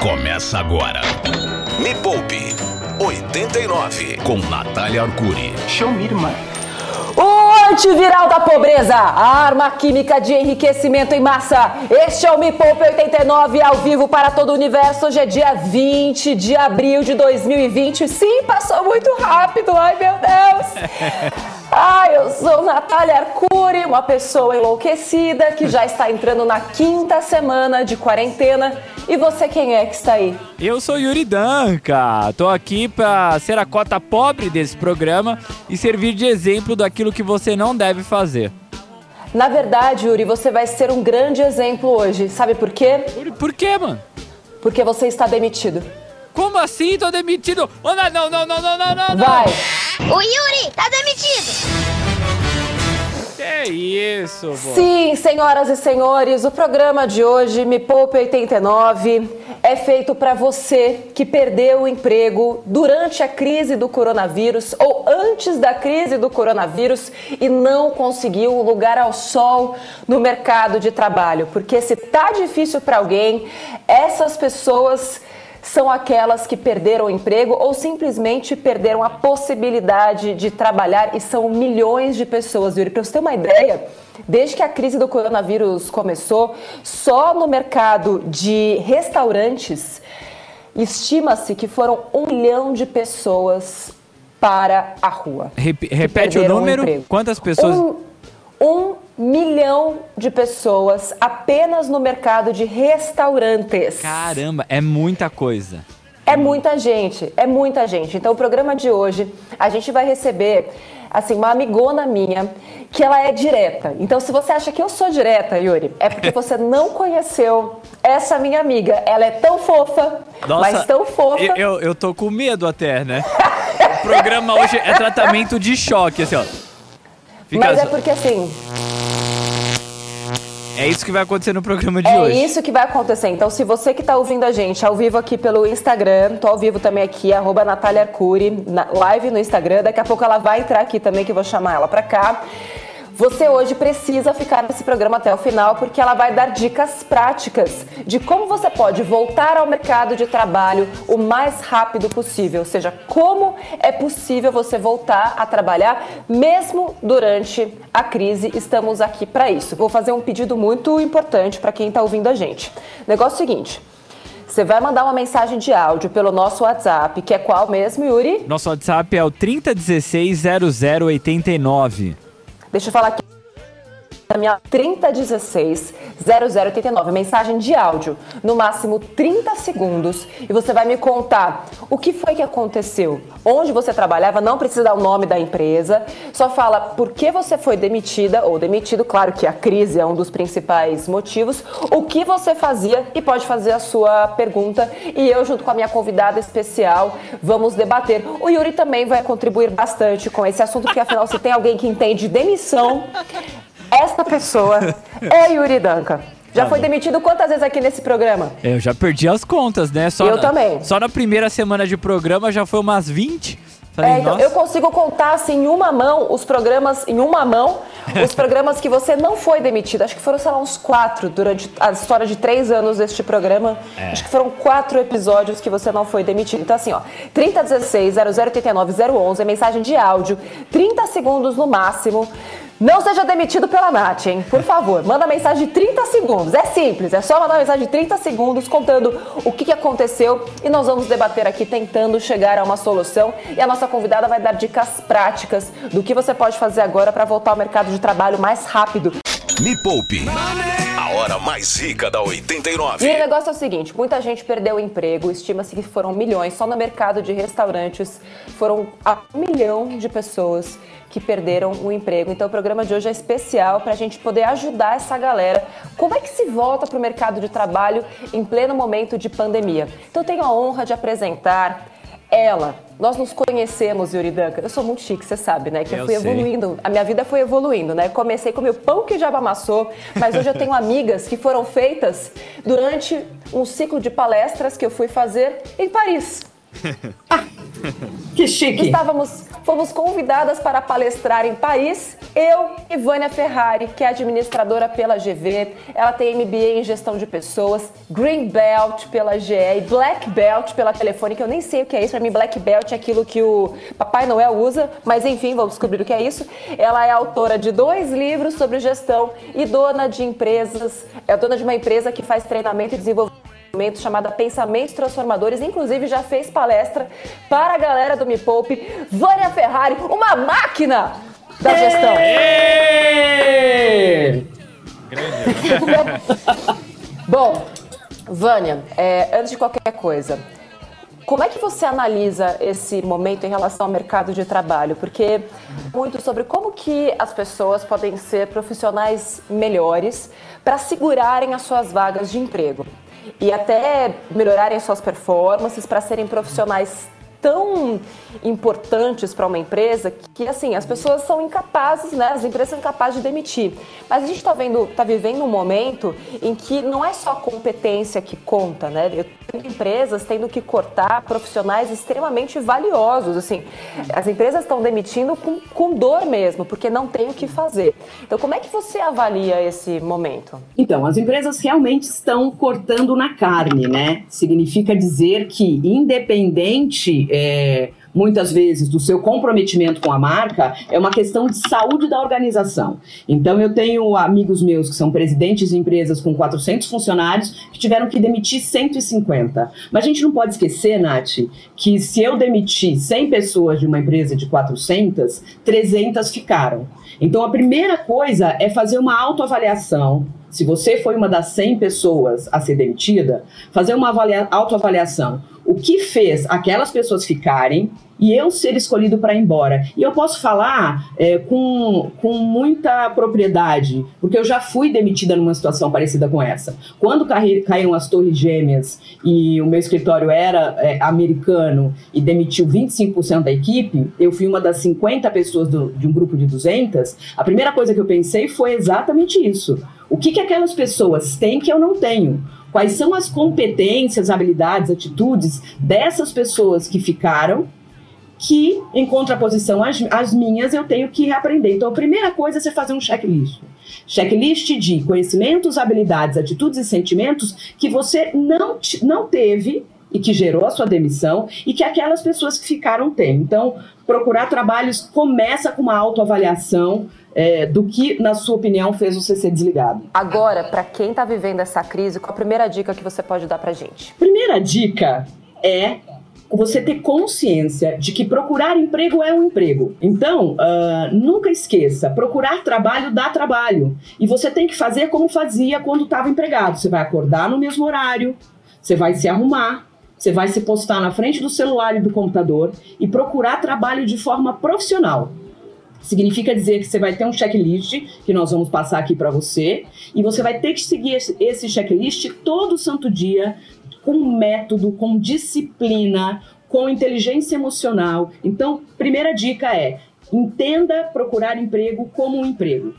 Começa agora. Me Poupe 89 com Natália Arcuri. Show me, irmã. O antiviral da pobreza, a arma química de enriquecimento em massa. Este é o Me Poupe 89 ao vivo para todo o universo. Hoje é dia 20 de abril de 2020. Sim, passou muito rápido. Ai, meu Deus. Ai, eu sou Natália Arcuri, uma pessoa enlouquecida que já está entrando na quinta semana de quarentena. E você quem é que está aí? Eu sou Yuri Danca, tô aqui para ser a cota pobre desse programa e servir de exemplo daquilo que você não deve fazer. Na verdade, Yuri, você vai ser um grande exemplo hoje. Sabe por quê? Por, por quê, mano? Porque você está demitido. Como assim? Tô demitido? Oh, não, não, não, não, não, não, não. Vai! O Yuri tá demitido! Que isso. Sim, senhoras e senhores, o programa de hoje, Me Poupe 89, é feito para você que perdeu o emprego durante a crise do coronavírus ou antes da crise do coronavírus e não conseguiu um lugar ao sol no mercado de trabalho. Porque se tá difícil para alguém, essas pessoas são aquelas que perderam o emprego ou simplesmente perderam a possibilidade de trabalhar e são milhões de pessoas, Yuri. Para você ter uma ideia, desde que a crise do coronavírus começou, só no mercado de restaurantes estima-se que foram um milhão de pessoas para a rua. Rep repete o número. Quantas pessoas? Um, um milhão de pessoas apenas no mercado de restaurantes. Caramba, é muita coisa. É muita gente, é muita gente. Então, o programa de hoje, a gente vai receber, assim, uma amigona minha, que ela é direta. Então, se você acha que eu sou direta, Yuri, é porque você não conheceu essa minha amiga. Ela é tão fofa, mas tão fofa. Eu, eu, eu tô com medo até, né? o programa hoje é tratamento de choque, assim, ó. Fica Mas é porque, assim, é isso que vai acontecer no programa de É hoje. isso que vai acontecer. Então, se você que está ouvindo a gente ao vivo aqui pelo Instagram, tô ao vivo também aqui, arroba Natália Arcuri, na live no Instagram. Daqui a pouco ela vai entrar aqui também, que eu vou chamar ela para cá. Você hoje precisa ficar nesse programa até o final, porque ela vai dar dicas práticas de como você pode voltar ao mercado de trabalho o mais rápido possível. Ou seja, como é possível você voltar a trabalhar mesmo durante a crise. Estamos aqui para isso. Vou fazer um pedido muito importante para quem está ouvindo a gente. Negócio seguinte. Você vai mandar uma mensagem de áudio pelo nosso WhatsApp, que é qual mesmo, Yuri? Nosso WhatsApp é o 30160089. Deixa eu falar aqui. A minha 3016 0089, mensagem de áudio, no máximo 30 segundos, e você vai me contar o que foi que aconteceu, onde você trabalhava, não precisa dar o nome da empresa, só fala por que você foi demitida ou demitido, claro que a crise é um dos principais motivos, o que você fazia e pode fazer a sua pergunta, e eu junto com a minha convidada especial vamos debater. O Yuri também vai contribuir bastante com esse assunto, porque afinal se tem alguém que entende demissão, esta pessoa é Yuri Danca. Já foi demitido quantas vezes aqui nesse programa? Eu já perdi as contas, né? Só Eu na- também. Só na primeira semana de programa já foi umas 20. Falei, É, então, eu consigo contar assim em uma mão os programas, em uma mão, os programas que você não foi demitido. Acho que foram, sei lá, uns quatro durante a história de três anos deste programa. É. Acho que foram quatro episódios que você não foi demitido. Então, assim, ó, 3016 0089 011 é mensagem de áudio, 30 segundos no máximo. Não seja demitido pela Nath, hein? Por favor, manda mensagem de 30 segundos. É simples, é só mandar mensagem de 30 segundos contando o que, aconteceu e nós vamos debater aqui tentando chegar a uma solução. E a nossa convidada vai dar dicas práticas do que você pode fazer agora para voltar ao mercado de trabalho mais rápido. Me Poupe. A hora mais rica da E o 89. negócio é o seguinte: muita gente perdeu o emprego, estima-se que foram milhões, só no mercado de restaurantes foram a um milhão de pessoas que perderam o emprego. Então o programa de hoje é especial para a gente poder ajudar essa galera. Como é que se volta para o mercado de trabalho em pleno momento de pandemia? Então eu tenho a honra de apresentar ela. Nós nos conhecemos, Yuri Danca. Eu sou muito chique, você sabe, né? Que eu, Eu fui sei. evoluindo. A minha vida foi evoluindo, né? Comecei com meu pão que já amassou, mas hoje eu tenho amigas que foram feitas durante um ciclo de palestras que eu fui fazer em Paris. Que chique. Estávamos, fomos convidadas para palestrar em Paris, eu e Vânia Ferrari, que é administradora pela GV. Ela tem MBA em gestão de pessoas, Green Belt pela GE e Black Belt pela Telefônica. Eu nem sei o que é isso, para mim Black Belt é aquilo que o Papai Noel usa, mas enfim, vamos descobrir o que é isso. Ela é autora de dois livros sobre gestão e dona de empresas, é dona de uma empresa que faz treinamento e desenvolvimento chamada Pensamentos Transformadores, inclusive já fez palestra para a galera do Me Poupe. Vânia Ferrari, uma máquina da gestão. Bom, Vânia, é, antes de qualquer coisa, como é que você analisa esse momento em relação ao mercado de trabalho? Porque muito sobre como que as pessoas podem ser profissionais melhores para segurarem as suas vagas de emprego e até melhorarem suas performances para serem profissionais tão importantes para uma empresa que assim as pessoas são incapazes, né? As empresas são incapazes de demitir. Mas a gente está vendo, está vivendo um momento em que não é só competência que conta, né? Eu tenho empresas tendo que cortar profissionais extremamente valiosos, assim. As empresas estão demitindo com, com dor mesmo, porque não tem o que fazer. Então, como é que você avalia esse momento? Então, as empresas realmente estão cortando na carne, né? Significa dizer que independente é, muitas vezes do seu comprometimento com a marca, é uma questão de saúde da organização. Então, eu tenho amigos meus que são presidentes de empresas com 400 funcionários que tiveram que demitir 150. Mas a gente não pode esquecer, Nath, que se eu demitir 100 pessoas de uma empresa de 400, 300 ficaram. Então, a primeira coisa é fazer uma autoavaliação se você foi uma das 100 pessoas a ser demitida, fazer uma autoavaliação o que fez aquelas pessoas ficarem e eu ser escolhido para ir embora. E eu posso falar é, com, com muita propriedade, porque eu já fui demitida numa situação parecida com essa. Quando caíram as Torres Gêmeas e o meu escritório era é, americano e demitiu 25% da equipe, eu fui uma das 50 pessoas do, de um grupo de 200. A primeira coisa que eu pensei foi exatamente isso. O que, que aquelas pessoas têm que eu não tenho? Quais são as competências, habilidades, atitudes dessas pessoas que ficaram, que, em contraposição às, às minhas, eu tenho que reaprender. Então, a primeira coisa é você fazer um checklist. Checklist de conhecimentos, habilidades, atitudes e sentimentos que você não, não teve e que gerou a sua demissão e que aquelas pessoas que ficaram têm. Então, procurar trabalhos começa com uma autoavaliação é, do que, na sua opinião, fez você ser desligado. Agora, para quem está vivendo essa crise, qual a primeira dica que você pode dar para gente? Primeira dica é você ter consciência de que procurar emprego é um emprego. Então, uh, nunca esqueça, procurar trabalho dá trabalho. E você tem que fazer como fazia quando estava empregado. Você vai acordar no mesmo horário, você vai se arrumar, você vai se postar na frente do celular e do computador e procurar trabalho de forma profissional. Significa dizer que você vai ter um checklist que nós vamos passar aqui para você e você vai ter que seguir esse checklist todo santo dia com método, com disciplina, com inteligência emocional. Então, primeira dica é: entenda procurar emprego como um emprego.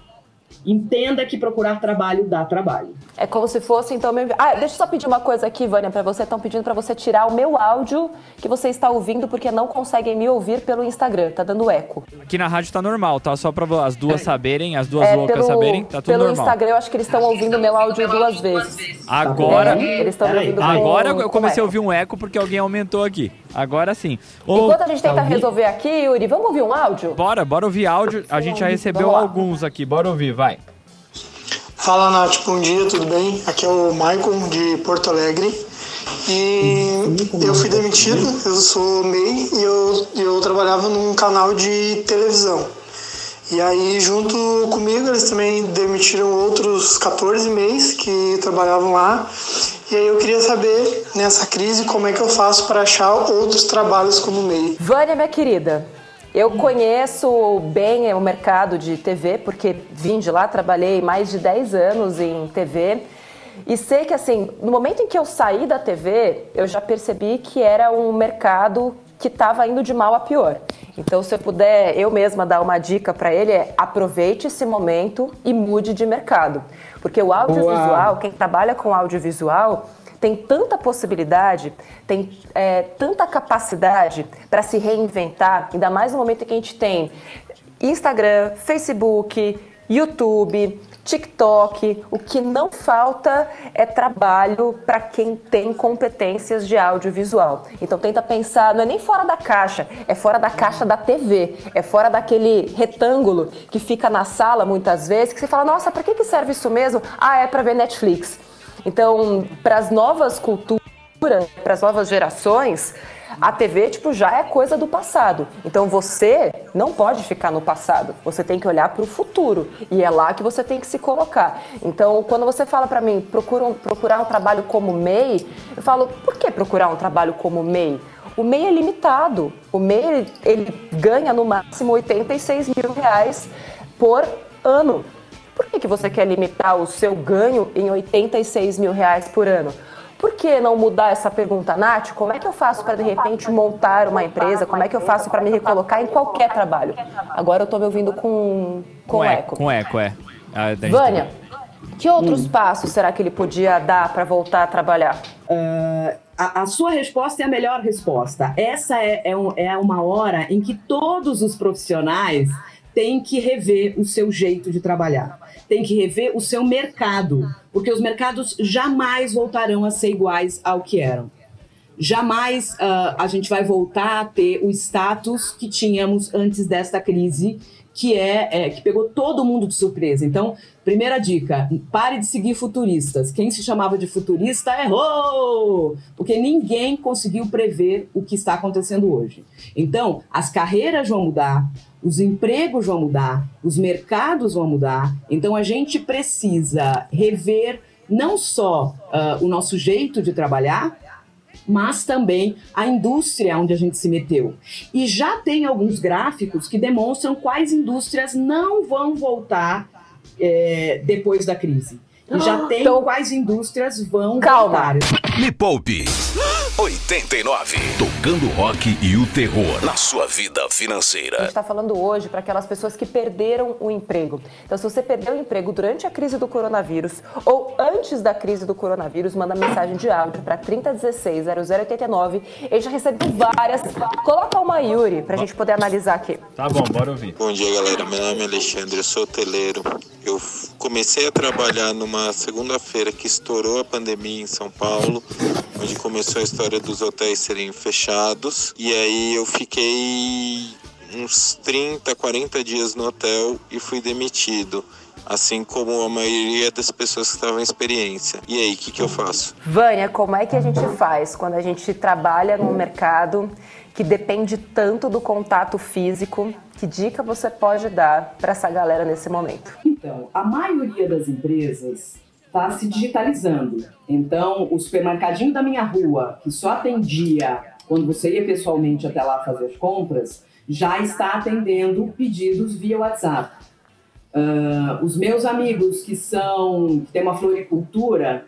Entenda que procurar trabalho dá trabalho. É como se fosse, então. Meu... Ah, deixa eu só pedir uma coisa aqui, Vânia, para você. Estão pedindo para você tirar o meu áudio que você está ouvindo, porque não conseguem me ouvir pelo Instagram. Tá dando eco. Aqui na rádio tá normal, tá? Só para as duas saberem, as duas é, loucas pelo, saberem, tá tudo pelo normal. Pelo Instagram, eu acho que eles estão ouvindo meu áudio duas vezes. Agora. É, eles estão ouvindo Agora eu comecei a ouvir um eco porque alguém aumentou aqui. Agora sim. Enquanto a gente tenta resolver aqui, Yuri, vamos ouvir um áudio? Bora, bora ouvir áudio. A gente já recebeu alguns aqui. Bora ouvir, vai. Fala Nath, bom dia, tudo bem? Aqui é o Maicon de Porto Alegre e eu fui demitido, eu sou MEI e eu, eu trabalhava num canal de televisão. E aí, junto comigo, eles também demitiram outros 14 MEIs que trabalhavam lá. E aí eu queria saber, nessa crise, como é que eu faço para achar outros trabalhos como MEI. Vânia, minha querida, eu conheço bem o mercado de TV, porque vim de lá, trabalhei mais de 10 anos em TV. E sei que, assim, no momento em que eu saí da TV, eu já percebi que era um mercado que estava indo de mal a pior. Então, se eu puder eu mesma dar uma dica para ele, é aproveite esse momento e mude de mercado. Porque o audiovisual, quem trabalha com audiovisual, tem tanta possibilidade, tem é, tanta capacidade para se reinventar, ainda mais no momento em que a gente tem Instagram, Facebook, YouTube, TikTok. O que não falta é trabalho para quem tem competências de audiovisual. Então tenta pensar, não é nem fora da caixa, é fora da caixa da TV, é fora daquele retângulo que fica na sala muitas vezes, que você fala, nossa, para que, que serve isso mesmo? Ah, é para ver Netflix. Então, para as novas culturas, para as novas gerações, a TV, tipo, já é coisa do passado. Então você não pode ficar no passado. Você tem que olhar para o futuro. E é lá que você tem que se colocar. Então, quando você fala para mim, procura, procurar um trabalho como MEI, eu falo, por que procurar um trabalho como MEI? O MEI é limitado. O MEI, ele, ele ganha no máximo 86 mil reais por ano. Por que, que você quer limitar o seu ganho em 86 mil reais por ano? Por que não mudar essa pergunta, Nath? Como é que eu faço para de repente montar uma empresa? Como é que eu faço para me recolocar em qualquer trabalho? Agora eu estou me ouvindo com, com, com eco. Com eco, é. Ah, Vânia, que outros hum. passos será que ele podia dar para voltar a trabalhar? Uh, a, a, sua resposta é a melhor resposta. Essa é, é, um, é uma hora em que todos os profissionais têm que rever o seu jeito de trabalhar tem que rever o seu mercado, porque os mercados jamais voltarão a ser iguais ao que eram. Jamais uh, a gente vai voltar a ter o status que tínhamos antes desta crise, que é, é que pegou todo mundo de surpresa. Então, primeira dica: pare de seguir futuristas. Quem se chamava de futurista errou, porque ninguém conseguiu prever o que está acontecendo hoje. Então, as carreiras vão mudar, os empregos vão mudar, os mercados vão mudar. Então a gente precisa rever não só uh, o nosso jeito de trabalhar, mas também a indústria onde a gente se meteu. E já tem alguns gráficos que demonstram quais indústrias não vão voltar é, depois da crise. E já tem então, quais indústrias vão calma. voltar. Me poupe! 89. Tocando rock e o terror na sua vida financeira. A gente está falando hoje para aquelas pessoas que perderam o emprego. Então, se você perdeu o emprego durante a crise do coronavírus ou antes da crise do coronavírus, manda mensagem de áudio para 3016-0089. Ele já recebeu várias. Coloca uma Yuri para a gente poder analisar aqui. Tá bom, bora ouvir. Bom dia, galera. Meu nome é Alexandre, eu sou hoteleiro. Eu comecei a trabalhar numa segunda-feira que estourou a pandemia em São Paulo, onde começou a história dos hotéis serem fechados. E aí eu fiquei uns 30, 40 dias no hotel e fui demitido. Assim como a maioria das pessoas que estavam em experiência. E aí, o que, que eu faço? Vânia, como é que a gente faz quando a gente trabalha num mercado que depende tanto do contato físico? Que dica você pode dar para essa galera nesse momento? Então, a maioria das empresas está se digitalizando. Então, o supermercadinho da minha rua, que só atendia quando você ia pessoalmente até lá fazer as compras, já está atendendo pedidos via WhatsApp. Uh, os meus amigos que são que têm uma floricultura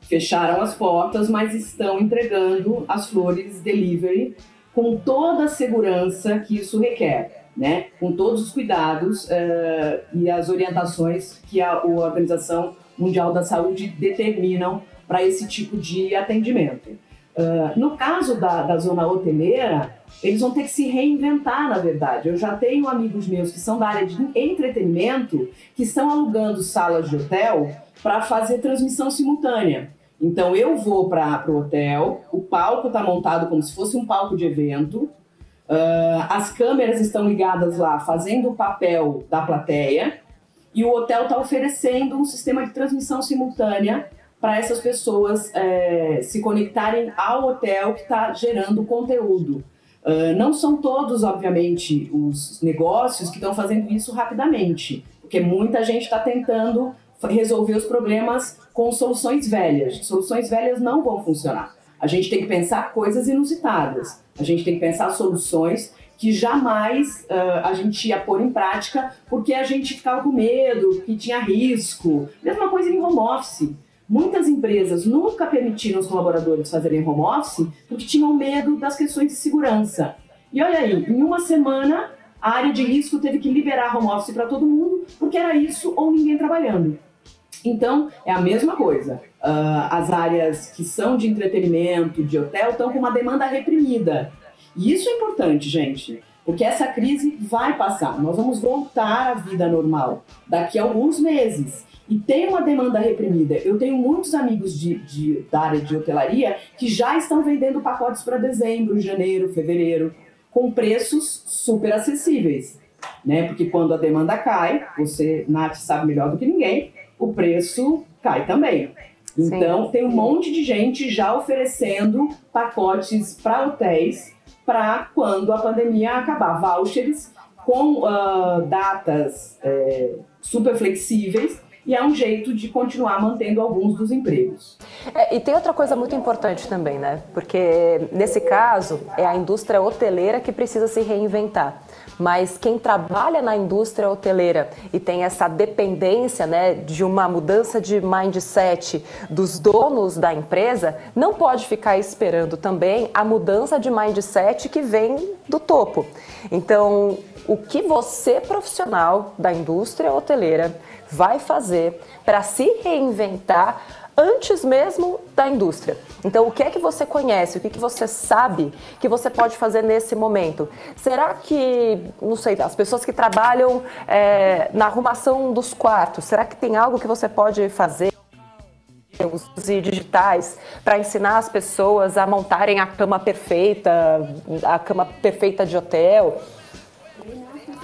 fecharam as portas, mas estão entregando as flores delivery com toda a segurança que isso requer, né? Com todos os cuidados uh, e as orientações que a, a Organização Mundial da Saúde determinam para esse tipo de atendimento. Uh, no caso da, da zona hoteleira, eles vão ter que se reinventar, na verdade. Eu já tenho amigos meus que são da área de entretenimento que estão alugando salas de hotel para fazer transmissão simultânea. Então eu vou para o hotel, o palco está montado como se fosse um palco de evento, uh, as câmeras estão ligadas lá fazendo o papel da plateia e o hotel está oferecendo um sistema de transmissão simultânea para essas pessoas é, se conectarem ao hotel que está gerando conteúdo. Uh, não são todos, obviamente, os negócios que estão fazendo isso rapidamente, porque muita gente está tentando resolver os problemas com soluções velhas. Soluções velhas não vão funcionar. A gente tem que pensar coisas inusitadas. A gente tem que pensar soluções que jamais uh, a gente ia pôr em prática porque a gente ficava com medo, que tinha risco. Mesma coisa em home office. Muitas empresas nunca permitiram os colaboradores fazerem home office porque tinham medo das questões de segurança. E olha aí, em uma semana, a área de risco teve que liberar home office para todo mundo, porque era isso ou ninguém trabalhando. Então, é a mesma coisa. Uh, as áreas que são de entretenimento, de hotel, estão com uma demanda reprimida. E isso é importante, gente, porque essa crise vai passar. Nós vamos voltar à vida normal daqui a alguns meses. E tem uma demanda reprimida. Eu tenho muitos amigos de, de da área de hotelaria que já estão vendendo pacotes para dezembro, janeiro, fevereiro, com preços super acessíveis. Né? Porque quando a demanda cai, você, Nath, sabe melhor do que ninguém, o preço cai também. Então, Sim. tem um monte de gente já oferecendo pacotes para hotéis para quando a pandemia acabar. Vouchers com uh, datas é, super flexíveis e é um jeito de continuar mantendo alguns dos empregos. É, e tem outra coisa muito importante também, né? Porque nesse caso é a indústria hoteleira que precisa se reinventar. Mas quem trabalha na indústria hoteleira e tem essa dependência né, de uma mudança de mindset dos donos da empresa, não pode ficar esperando também a mudança de mindset que vem do topo. Então, o que você, profissional da indústria hoteleira, vai fazer para se reinventar antes mesmo da indústria. Então, o que é que você conhece, o que, é que você sabe que você pode fazer nesse momento? Será que, não sei, as pessoas que trabalham é, na arrumação dos quartos, será que tem algo que você pode fazer? Os digitais para ensinar as pessoas a montarem a cama perfeita, a cama perfeita de hotel.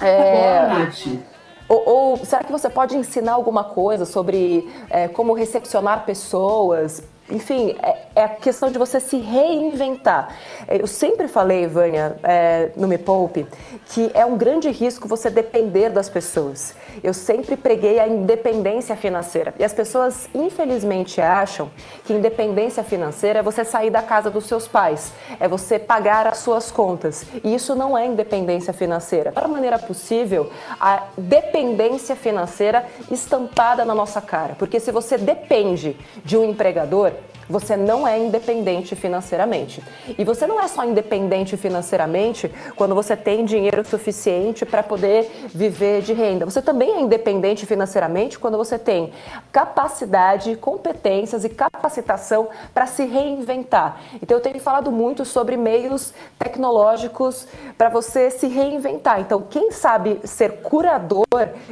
É, ou, ou, será que você pode ensinar alguma coisa sobre é, como recepcionar pessoas? Enfim, é, é, a questão de você se reinventar. É, eu sempre falei, Vânia, é, no Me Poupe, que é um grande risco você depender das pessoas. Eu sempre preguei a independência financeira. E as pessoas, infelizmente, acham que independência financeira é você sair da casa dos seus pais, é você pagar as suas contas. E isso não é independência financeira. Da maneira possível, a dependência financeira estampada na nossa cara. Porque se você depende de um empregador, você não é independente financeiramente. E você não é só independente financeiramente quando você tem dinheiro suficiente para poder viver de renda. Você também é independente financeiramente quando você tem capacidade, competências e capacitação para se reinventar. Então eu tenho falado muito sobre meios tecnológicos para você se reinventar. Então, quem sabe ser curador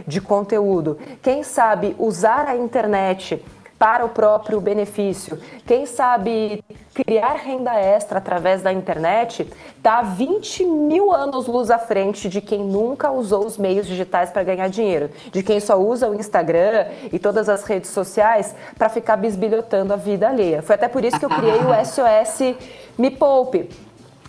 de conteúdo, quem sabe usar a internet para o próprio benefício. Quem sabe criar renda extra através da internet está 20 mil anos luz à frente de quem nunca usou os meios digitais para ganhar dinheiro, de quem só usa o Instagram e todas as redes sociais para ficar bisbilhotando a vida alheia. Foi até por isso que eu criei o SOS Me Poupe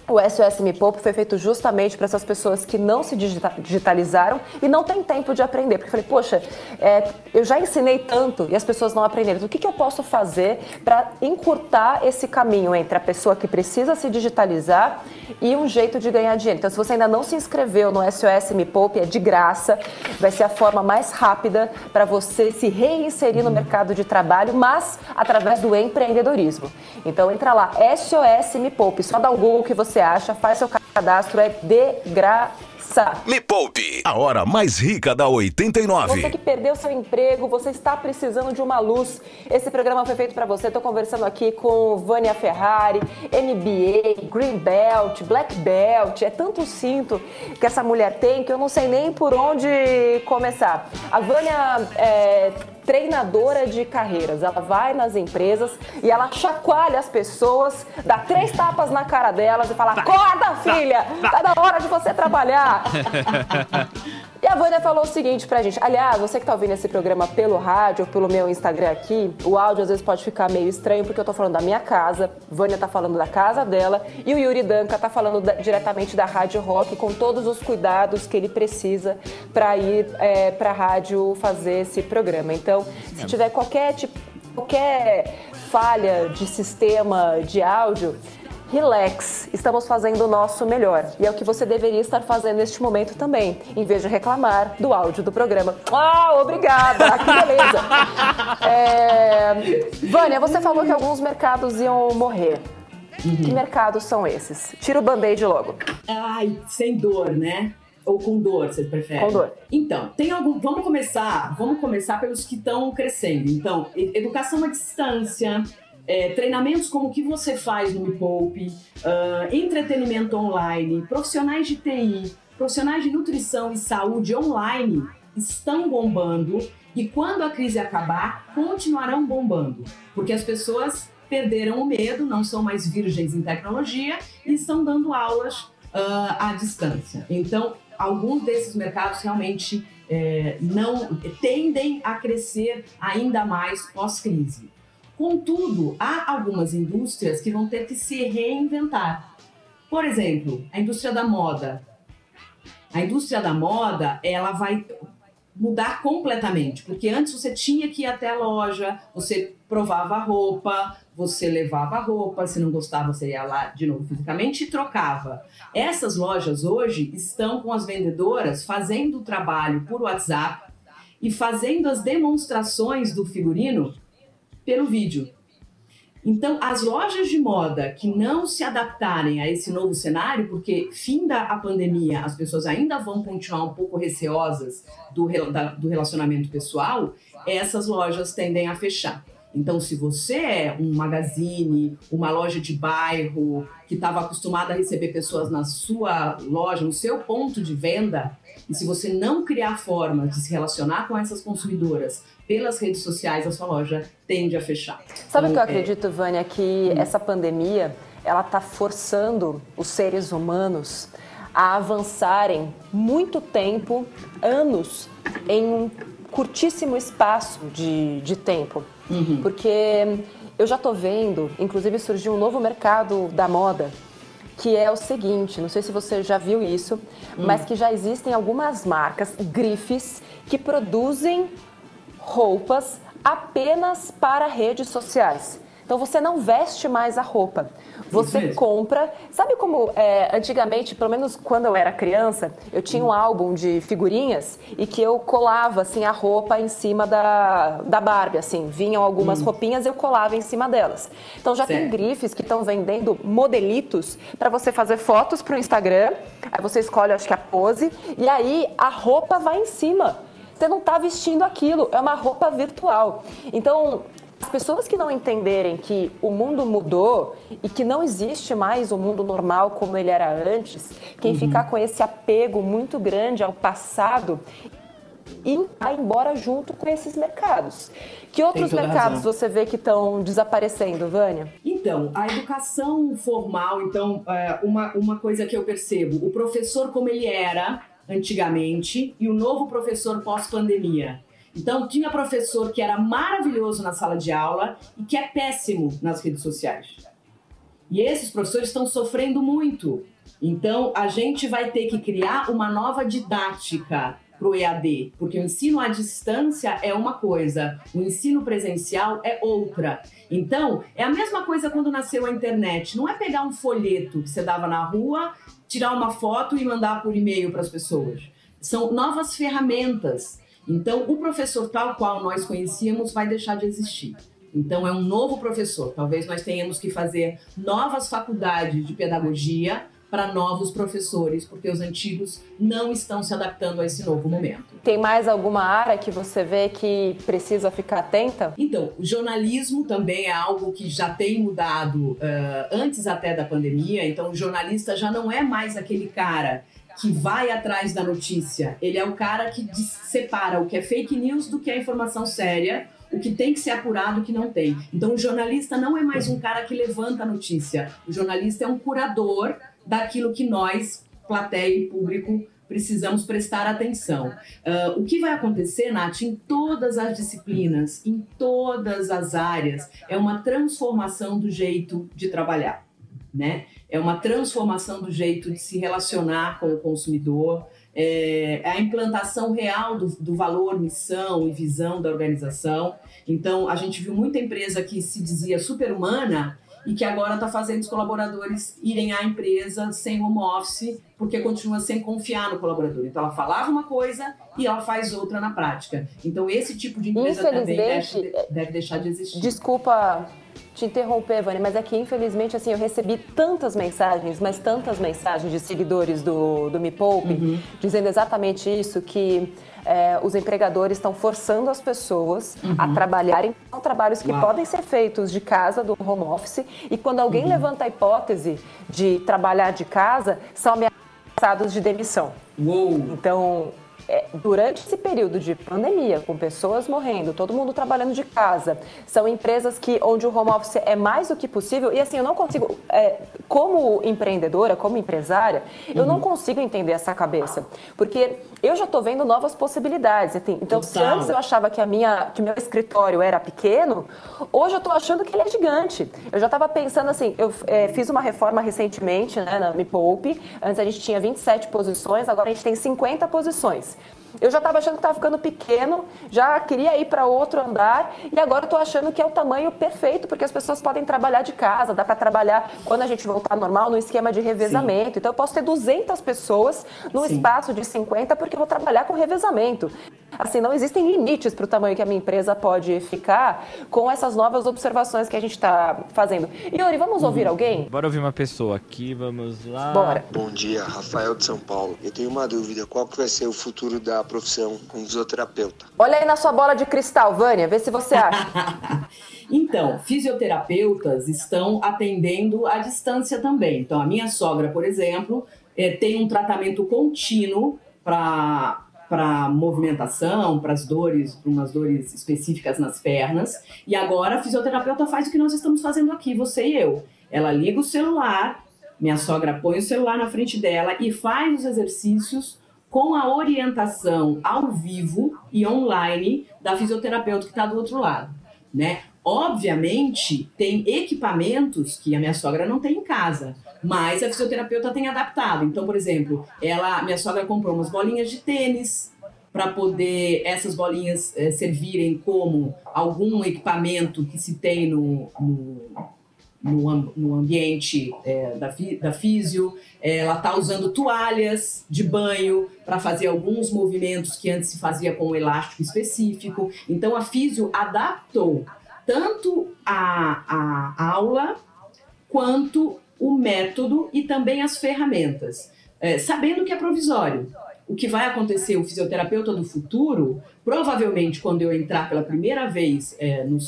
o SOS Me Poupe foi feito justamente para essas pessoas que não se digitalizaram e não têm tempo de aprender. Porque eu falei, poxa, é, eu já ensinei tanto e as pessoas não aprenderam. Então, o que, que eu posso fazer para encurtar esse caminho entre a pessoa que precisa se digitalizar e um jeito de ganhar dinheiro? Então, se você ainda não se inscreveu no SOS Me Poupe, é de graça, vai ser a forma mais rápida para você se reinserir no mercado de trabalho, mas através do empreendedorismo. Então, entra lá, SOS Me Poupe, só dá o Google que você você acha, faz seu cadastro, é de graça. Me Poupe, a hora mais rica da 89. Você que perdeu seu emprego, você está precisando de uma luz. Esse programa foi feito para você. Estou conversando aqui com Vânia Ferrari, MBA, Green Belt, Black Belt. É tanto cinto que essa mulher tem que eu não sei nem por onde começar. A Vânia é, treinadora de carreiras. Ela vai nas empresas e ela chacoalha as pessoas, dá três tapas na cara delas e fala: Acorda, filha! Tá na hora de você trabalhar! E a Vânia falou o seguinte pra gente. Aliás, você que tá ouvindo esse programa pelo rádio ou pelo meu Instagram aqui, o áudio às vezes pode ficar meio estranho porque eu tô falando da minha casa, Vânia tá falando da casa dela e o Yuri Danca tá falando da, diretamente da Rádio Rock com todos os cuidados que ele precisa para ir é, pra rádio fazer esse programa. Então, se tiver qualquer tipo, qualquer falha de sistema de áudio, relax, estamos fazendo o nosso melhor. E é o que você deveria estar fazendo neste momento também, em vez de reclamar do áudio do programa. Ah, obrigada! Que beleza! É... Vânia, você falou que alguns mercados iam morrer. Uhum. Que mercados são esses? Tira o band-aid logo. Ai, sem dor, né? Ou com dor, vocês preferem? Com dor. Então, tem algum. Vamos começar. Vamos começar pelos que estão crescendo. Então, educação à distância, é, treinamentos como o que você faz no Me Poupe, uh, entretenimento online, profissionais de TI, profissionais de nutrição e saúde online estão bombando e quando a crise acabar, continuarão bombando, porque as pessoas perderam o medo, não são mais virgens em tecnologia e estão dando aulas uh, à distância. Então, alguns desses mercados realmente é, não tendem a crescer ainda mais pós-crise. Contudo, há algumas indústrias que vão ter que se reinventar. Por exemplo, a indústria da moda. A indústria da moda, ela vai mudar completamente, porque antes você tinha que ir até a loja, você provava a roupa, você levava a roupa, se não gostava você ia lá de novo fisicamente e trocava. Essas lojas hoje estão com as vendedoras fazendo o trabalho por WhatsApp e fazendo as demonstrações do figurino pelo vídeo. Então, as lojas de moda que não se adaptarem a esse novo cenário, porque fim da pandemia, as pessoas ainda vão continuar um pouco receosas do, do relacionamento pessoal, essas lojas tendem a fechar. Então, se você é um magazine, uma loja de bairro que estava acostumada a receber pessoas na sua loja, no seu ponto de venda, e se você não criar forma de se relacionar com essas consumidoras pelas redes sociais, a sua loja tende a fechar. Sabe o que eu é acredito, Vânia? Que hum. essa pandemia ela está forçando os seres humanos a avançarem muito tempo, anos, em um curtíssimo espaço de, de tempo. Uhum. Porque eu já estou vendo, inclusive surgiu um novo mercado da moda, que é o seguinte, não sei se você já viu isso, hum. mas que já existem algumas marcas, grifes, que produzem roupas apenas para redes sociais. Então você não veste mais a roupa. Você compra. Sabe como é, antigamente, pelo menos quando eu era criança, eu tinha um álbum de figurinhas e que eu colava assim a roupa em cima da, da Barbie, assim, vinham algumas hum. roupinhas e eu colava em cima delas. Então já certo. tem grifes que estão vendendo modelitos para você fazer fotos para o Instagram. Aí você escolhe, acho que a pose e aí a roupa vai em cima. Você não está vestindo aquilo, é uma roupa virtual. Então, pessoas que não entenderem que o mundo mudou e que não existe mais o mundo normal como ele era antes, quem uhum. ficar com esse apego muito grande ao passado e vai embora junto com esses mercados. Que outros mercados razão. você vê que estão desaparecendo, Vânia? Então, a educação formal, então, é, uma, uma coisa que eu percebo, o professor como ele era antigamente e o novo professor pós-pandemia. Então, tinha professor que era maravilhoso na sala de aula e que é péssimo nas redes sociais. E esses professores estão sofrendo muito. Então, a gente vai ter que criar uma nova didática para o EAD, porque o ensino à distância é uma coisa, o ensino presencial é outra. Então, é a mesma coisa quando nasceu a internet. Não é pegar um folheto que você dava na rua, tirar uma foto e mandar por e-mail para as pessoas. São novas ferramentas então, o professor tal qual nós conhecíamos vai deixar de existir. Então, é um novo professor. Talvez nós tenhamos que fazer novas faculdades de pedagogia para novos professores, porque os antigos não estão se adaptando a esse novo momento. Tem mais alguma área que você vê que precisa ficar atenta? Então, o jornalismo também é algo que já tem mudado uh, antes até da pandemia. Então, o jornalista já não é mais aquele cara que vai atrás da notícia. Ele é o cara que separa o que é fake news do que é informação séria, o que tem que ser apurado o que não tem. Então, o jornalista não é mais um cara que levanta a notícia. O jornalista é um curador daquilo que nós, plateia e público, precisamos prestar atenção. Uh, o que vai acontecer, Nath, em todas as disciplinas, em todas as áreas, é uma transformação do jeito de trabalhar né? É uma transformação do jeito de se relacionar com o consumidor, é, é a implantação real do, do, valor, missão e visão da organização. Então, a gente viu muita empresa que se dizia super-humana e que agora está fazendo os colaboradores irem à empresa sem home office, porque continua sem confiar no colaborador. Então, ela falava uma coisa e ela faz outra na prática. Então, esse tipo de empresa também deve, deve deixar de existir. Desculpa te interromper, Vânia, mas é que infelizmente assim eu recebi tantas mensagens, mas tantas mensagens de seguidores do, do Me Poupe, uhum. dizendo exatamente isso, que é, os empregadores estão forçando as pessoas uhum. a trabalharem são trabalhos que Uau. podem ser feitos de casa, do home office, e quando alguém uhum. levanta a hipótese de trabalhar de casa, são ameaçados de demissão. Uou. Então, é, durante esse período de pandemia, com pessoas morrendo, todo mundo trabalhando de casa, são empresas que onde o home office é mais do que possível. E assim, eu não consigo, é, como empreendedora, como empresária, uhum. eu não uhum. consigo entender essa cabeça, porque eu já estou vendo novas possibilidades. Então, Total. se antes eu achava que a minha, que meu escritório era pequeno, hoje eu estou achando que ele é gigante. Eu já estava pensando assim, eu é, fiz uma reforma recentemente, né, na Me Poupe. Antes a gente tinha 27 posições, agora a gente tem 50 posições. Eu já estava achando que estava ficando pequeno, já queria ir para outro andar e agora estou achando que é o tamanho perfeito, porque as pessoas podem trabalhar de casa, dá para trabalhar quando a gente voltar normal no esquema de revezamento. Sim. Então eu posso ter 200 pessoas no Sim. espaço de 50 porque eu vou trabalhar com revezamento. Assim, não existem limites para o tamanho que a minha empresa pode ficar com essas novas observações que a gente está fazendo. Yuri, vamos uhum. ouvir alguém? Bora ouvir uma pessoa aqui, vamos lá. Bora. Bom dia, Rafael de São Paulo. Eu tenho uma dúvida, qual que vai ser o futuro da profissão como fisioterapeuta? Olha aí na sua bola de cristal, Vânia, vê se você acha. então, fisioterapeutas estão atendendo à distância também. Então, a minha sogra, por exemplo, é, tem um tratamento contínuo para para movimentação, para as dores, para umas dores específicas nas pernas. E agora a fisioterapeuta faz o que nós estamos fazendo aqui, você e eu. Ela liga o celular, minha sogra põe o celular na frente dela e faz os exercícios com a orientação ao vivo e online da fisioterapeuta que está do outro lado, né? Obviamente, tem equipamentos que a minha sogra não tem em casa, mas a fisioterapeuta tem adaptado. Então, por exemplo, ela, minha sogra comprou umas bolinhas de tênis para poder essas bolinhas é, servirem como algum equipamento que se tem no, no, no, no ambiente é, da, da físio. Ela está usando toalhas de banho para fazer alguns movimentos que antes se fazia com um elástico específico. Então, a físio adaptou tanto a, a aula quanto o método e também as ferramentas, é, sabendo que é provisório. O que vai acontecer, o fisioterapeuta do futuro, provavelmente quando eu entrar pela primeira vez é, no,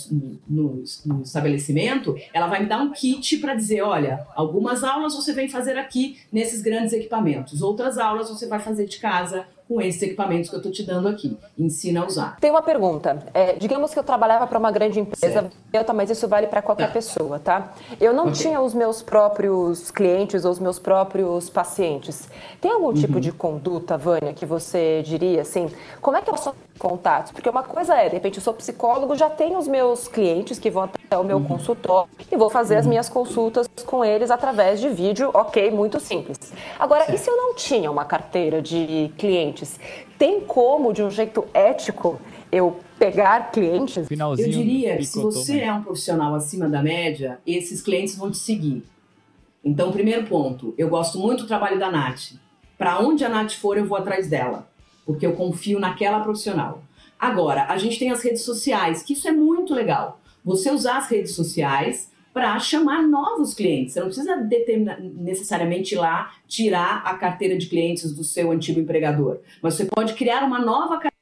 no, no, estabelecimento, ela vai me dar um kit para dizer: olha, algumas aulas você vem fazer aqui nesses grandes equipamentos, outras aulas você vai fazer de casa, com esses equipamentos que eu estou te dando aqui. Ensina a usar. Tem uma pergunta. É, digamos que eu trabalhava para uma grande empresa, certo. mas isso vale para qualquer tá. pessoa, tá? Eu não okay. tinha os meus próprios clientes ou os meus próprios pacientes. Tem algum tipo uhum. tipo de conduta, Vânia, que você diria assim? Como é que eu sou contatos? Porque uma coisa é, de repente, eu sou psicólogo, já tenho os meus clientes que vão até o meu uhum. consultório e vou fazer uhum. as minhas consultas com eles através de vídeo, ok, muito simples. Agora, certo. e se eu não tinha uma carteira de clientes? Tem como, de um jeito ético, eu pegar clientes? Finalzinho eu diria que se você é um profissional acima da média, esses clientes vão te seguir. Então, primeiro ponto, eu gosto muito do trabalho da Nath. Para onde a Nath for, eu vou atrás dela, porque eu confio naquela profissional. Agora, a gente tem as redes sociais, que isso é muito legal. Você usar as redes sociais para chamar novos clientes. Você não precisa necessariamente ir lá tirar a carteira de clientes do seu antigo empregador, mas você pode criar uma nova carteira.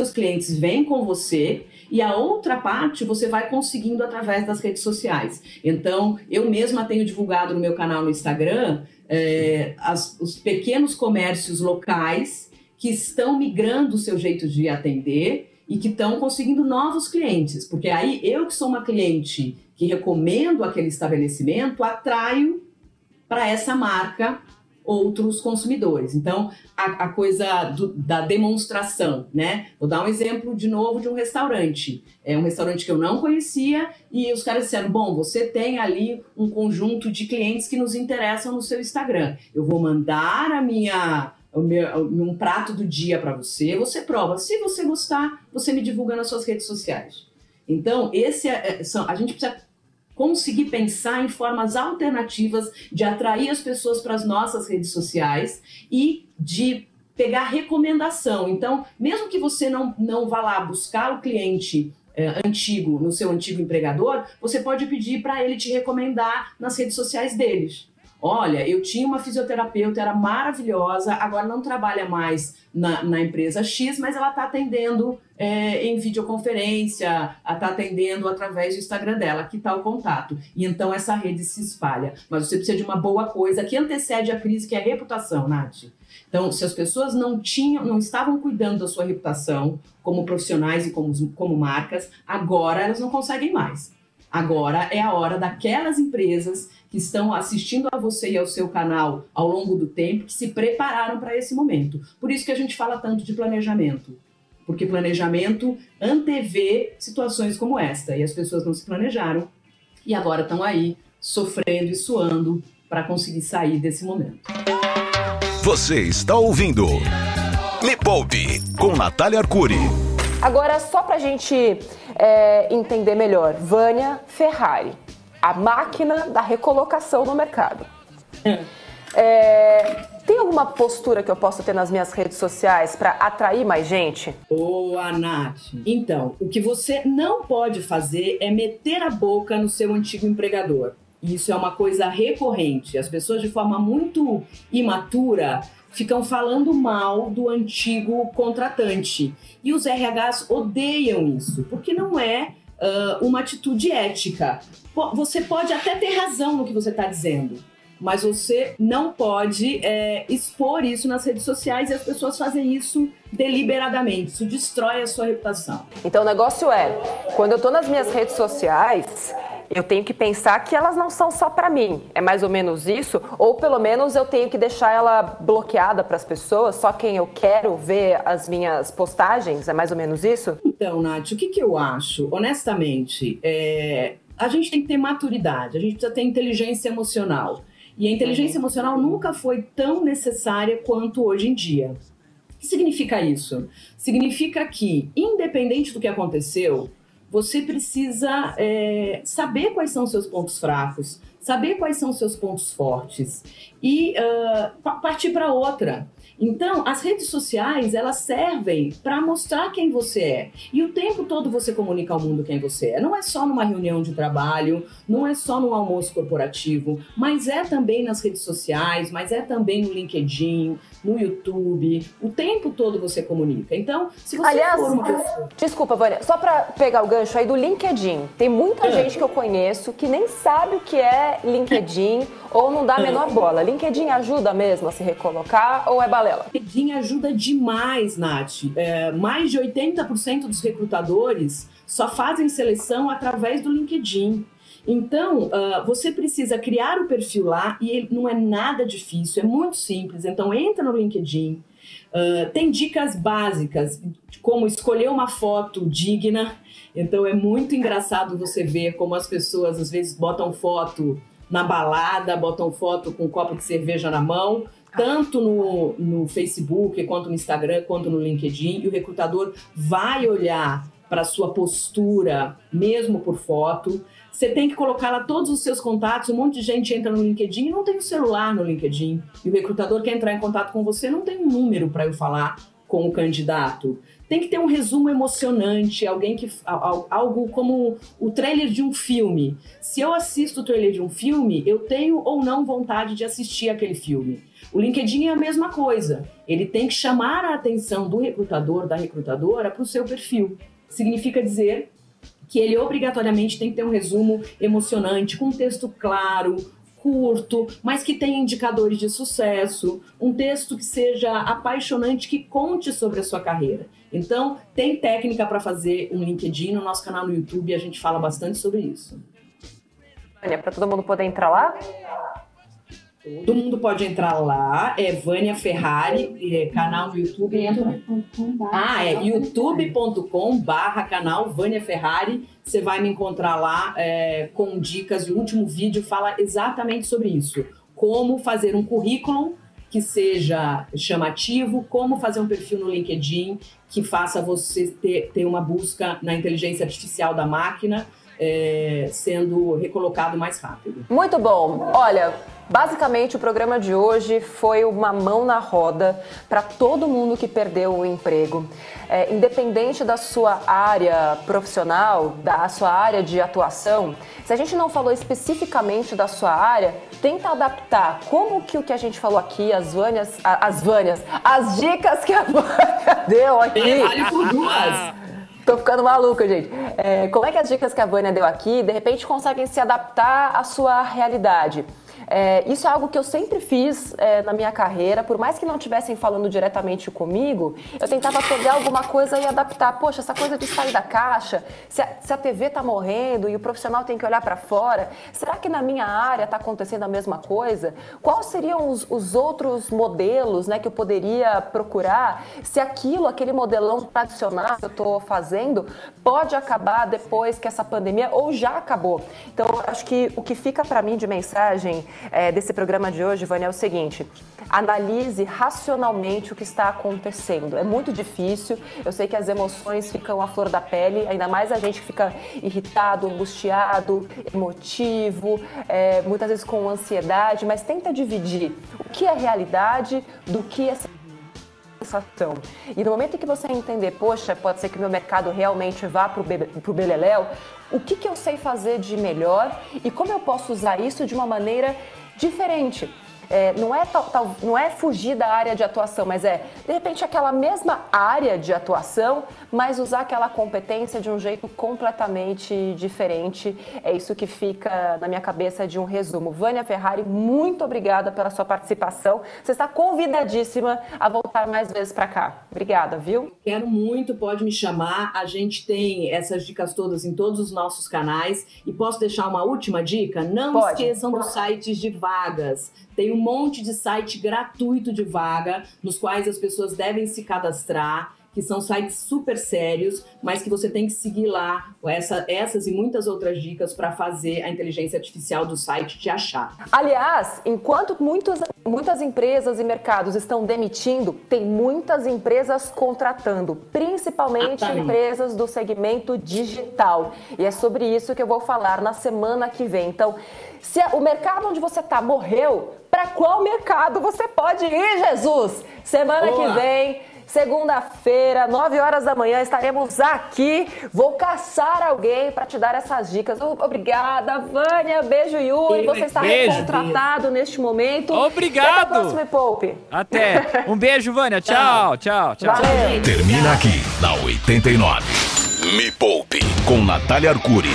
Os clientes vêm com você e a outra parte você vai conseguindo através das redes sociais. Então, eu mesma tenho divulgado no meu canal no Instagram é, as, os pequenos comércios locais que estão migrando o seu jeito de atender e que estão conseguindo novos clientes, porque aí eu que sou uma cliente que recomendo aquele estabelecimento, atraio para essa marca outros consumidores. Então, a, a coisa do, da demonstração, né? Vou dar um exemplo de novo de um restaurante. É um restaurante que eu não conhecia e os caras disseram: bom, você tem ali um conjunto de clientes que nos interessam no seu Instagram. Eu vou mandar a minha um prato do dia para você, você prova. Se você gostar, você me divulga nas suas redes sociais. Então, esse é, é são, a gente precisa conseguir pensar em formas alternativas de atrair as pessoas para as nossas redes sociais e de pegar recomendação. Então, mesmo que você não, não vá lá buscar o cliente é, antigo no seu antigo empregador, você pode pedir para ele te recomendar nas redes sociais deles. Olha, eu tinha uma fisioterapeuta, era maravilhosa, agora não trabalha mais na, na empresa X, mas ela está atendendo é, em videoconferência, está atendendo através do Instagram dela, que está o contato. E então essa rede se espalha. Mas você precisa de uma boa coisa que antecede a crise, que é a reputação, Nath. Então, se as pessoas não tinham, não estavam cuidando da sua reputação como profissionais e como, como marcas, agora elas não conseguem mais. Agora é a hora daquelas empresas que estão assistindo a você e ao seu canal ao longo do tempo, que se prepararam para esse momento. Por isso que a gente fala tanto de planejamento. Porque planejamento antevê situações como esta. E as pessoas não se planejaram e agora estão aí sofrendo e suando para conseguir sair desse momento. Você está ouvindo Me Poupe com Natália Arcuri. Agora, só para a gente é, entender melhor, Vânia Ferrari, a máquina da recolocação no mercado. É, tem alguma postura que eu possa ter nas minhas redes sociais para atrair mais gente? Boa, Nath. Então, o que você não pode fazer é meter a boca no seu antigo empregador. Isso é uma coisa recorrente. As pessoas, de forma muito imatura, ficam falando mal do antigo contratante. E os RHs odeiam isso, porque não é uh, uma atitude ética. Você pode até ter razão no que você está dizendo, mas você não pode é, expor isso nas redes sociais e as pessoas fazem isso deliberadamente. Isso destrói a sua reputação. Então o negócio é, quando eu estou nas minhas redes sociais, eu tenho que pensar que elas não são só para mim. É mais ou menos isso? Ou pelo menos eu tenho que deixar ela bloqueada para as pessoas, só quem eu quero ver as minhas postagens? É mais ou menos isso? Então, Nath, o que, que eu acho? Honestamente, é... a gente tem que ter maturidade, a gente precisa ter inteligência emocional. E a inteligência uhum. emocional nunca foi tão necessária quanto hoje em dia. O que significa isso? Significa que, independente do que aconteceu, você precisa é, saber quais são os seus pontos fracos, saber quais são os seus pontos fortes e uh, partir para outra. Então, as redes sociais, elas servem para mostrar quem você é. E o tempo todo você comunica ao mundo quem você é. Não é só numa reunião de trabalho, não é só no almoço corporativo, mas é também nas redes sociais, mas é também no LinkedIn, no YouTube. O tempo todo você comunica. Então, se você Aliás, for uma pessoa... Desculpa, Vânia, só para pegar o gancho aí do LinkedIn. Tem muita é. gente que eu conheço que nem sabe o que é LinkedIn ou não dá a menor bola. LinkedIn ajuda mesmo a se recolocar ou é balela? LinkedIn ajuda demais, Nath. É, mais de 80% dos recrutadores só fazem seleção através do LinkedIn. Então, uh, você precisa criar o perfil lá e ele não é nada difícil, é muito simples. Então, entra no LinkedIn. Uh, tem dicas básicas como escolher uma foto digna. Então, é muito engraçado você ver como as pessoas às vezes botam foto na balada, botam foto com um copo de cerveja na mão, tanto no, no Facebook, quanto no Instagram, quanto no LinkedIn, e o recrutador vai olhar para sua postura, mesmo por foto. Você tem que colocar lá todos os seus contatos. Um monte de gente entra no LinkedIn e não tem o um celular no LinkedIn. E o recrutador quer entrar em contato com você, não tem um número para eu falar com o candidato. Tem que ter um resumo emocionante, alguém que algo como o trailer de um filme. Se eu assisto o trailer de um filme, eu tenho ou não vontade de assistir aquele filme. O LinkedIn é a mesma coisa. Ele tem que chamar a atenção do recrutador, da recrutadora, para o seu perfil. Significa dizer que ele obrigatoriamente tem que ter um resumo emocionante, com um texto claro, curto, mas que tenha indicadores de sucesso, um texto que seja apaixonante, que conte sobre a sua carreira. Então, tem técnica para fazer um LinkedIn no nosso canal no YouTube, a gente fala bastante sobre isso. Vânia, para todo mundo poder entrar lá? Todo mundo pode entrar lá, é Vânia Ferrari, é, canal no YouTube. Entra. Ah, é youtube.com barra canal Vânia Ferrari. Você vai me encontrar lá é, com dicas. O último vídeo fala exatamente sobre isso. Como fazer um currículo que seja chamativo, como fazer um perfil no LinkedIn que faça você ter, ter uma busca na inteligência artificial da máquina é, sendo recolocado mais rápido. Muito bom. Olha, Basicamente, o programa de hoje foi uma mão na roda para todo mundo que perdeu o emprego. É, independente da sua área profissional, da sua área de atuação, se a gente não falou especificamente da sua área, tenta adaptar como que o que a gente falou aqui, as vânias, as vânias, as dicas que a Vânia deu aqui. Vale por duas. Tô ficando maluca, gente. É, como é que as dicas que a Vânia deu aqui, de repente, conseguem se adaptar à sua realidade? É, isso é algo que eu sempre fiz é, na minha carreira, por mais que não estivessem falando diretamente comigo, eu tentava pegar alguma coisa e adaptar. Poxa, essa coisa de sair da caixa, se a, se a TV está morrendo e o profissional tem que olhar para fora, será que na minha área está acontecendo a mesma coisa? Quais seriam os, os outros modelos né, que eu poderia procurar? Se aquilo, aquele modelão tradicional que eu estou fazendo, pode acabar depois que essa pandemia ou já acabou. Então, acho que o que fica para mim de mensagem é, desse programa de hoje, Vânia, é o seguinte: analise racionalmente o que está acontecendo. É muito difícil, eu sei que as emoções ficam à flor da pele, ainda mais a gente que fica irritado, angustiado, emotivo, é, muitas vezes com ansiedade, mas tenta dividir o que é realidade do que é sensação. E no momento em que você entender, poxa, pode ser que o meu mercado realmente vá para o beleléu, o que, que eu sei fazer de melhor e como eu posso usar isso de uma maneira diferente é, não, é tal, tal, não é fugir da área de atuação, mas é, de repente, aquela mesma área de atuação, mas usar aquela competência de um jeito completamente diferente. É isso que fica na minha cabeça de um resumo. Vânia Ferrari, muito obrigada pela sua participação. Você está convidadíssima a voltar mais vezes para cá. Obrigada, viu? Quero muito, pode me chamar. A gente tem essas dicas todas em todos os nossos canais. E posso deixar uma última dica? Não pode. esqueçam dos sites de vagas. Tem um monte de site gratuito de vaga, nos quais as pessoas devem se cadastrar que são sites super sérios, mas que você tem que seguir lá essa, essas e muitas outras dicas para fazer a inteligência artificial do site te achar. Aliás, enquanto muitos, muitas empresas e mercados estão demitindo, tem muitas empresas contratando, principalmente ah, empresas do segmento digital. E é sobre isso que eu vou falar na semana que vem. Então, se o mercado onde você está morreu, para qual mercado você pode ir, Jesus? Semana Boa. que vem Segunda-feira, 9 horas da manhã, estaremos aqui. Vou caçar alguém para te dar essas dicas. Obrigada, Vânia. Beijo, Yuri. Você está beijo. contratado neste momento. Obrigado. Até o próximo Poupe. Até. Um beijo, Vânia. Tchau, tchau, tchau. Valeu. Termina aqui, na 89. Me Poupe, com Natália Arcuri.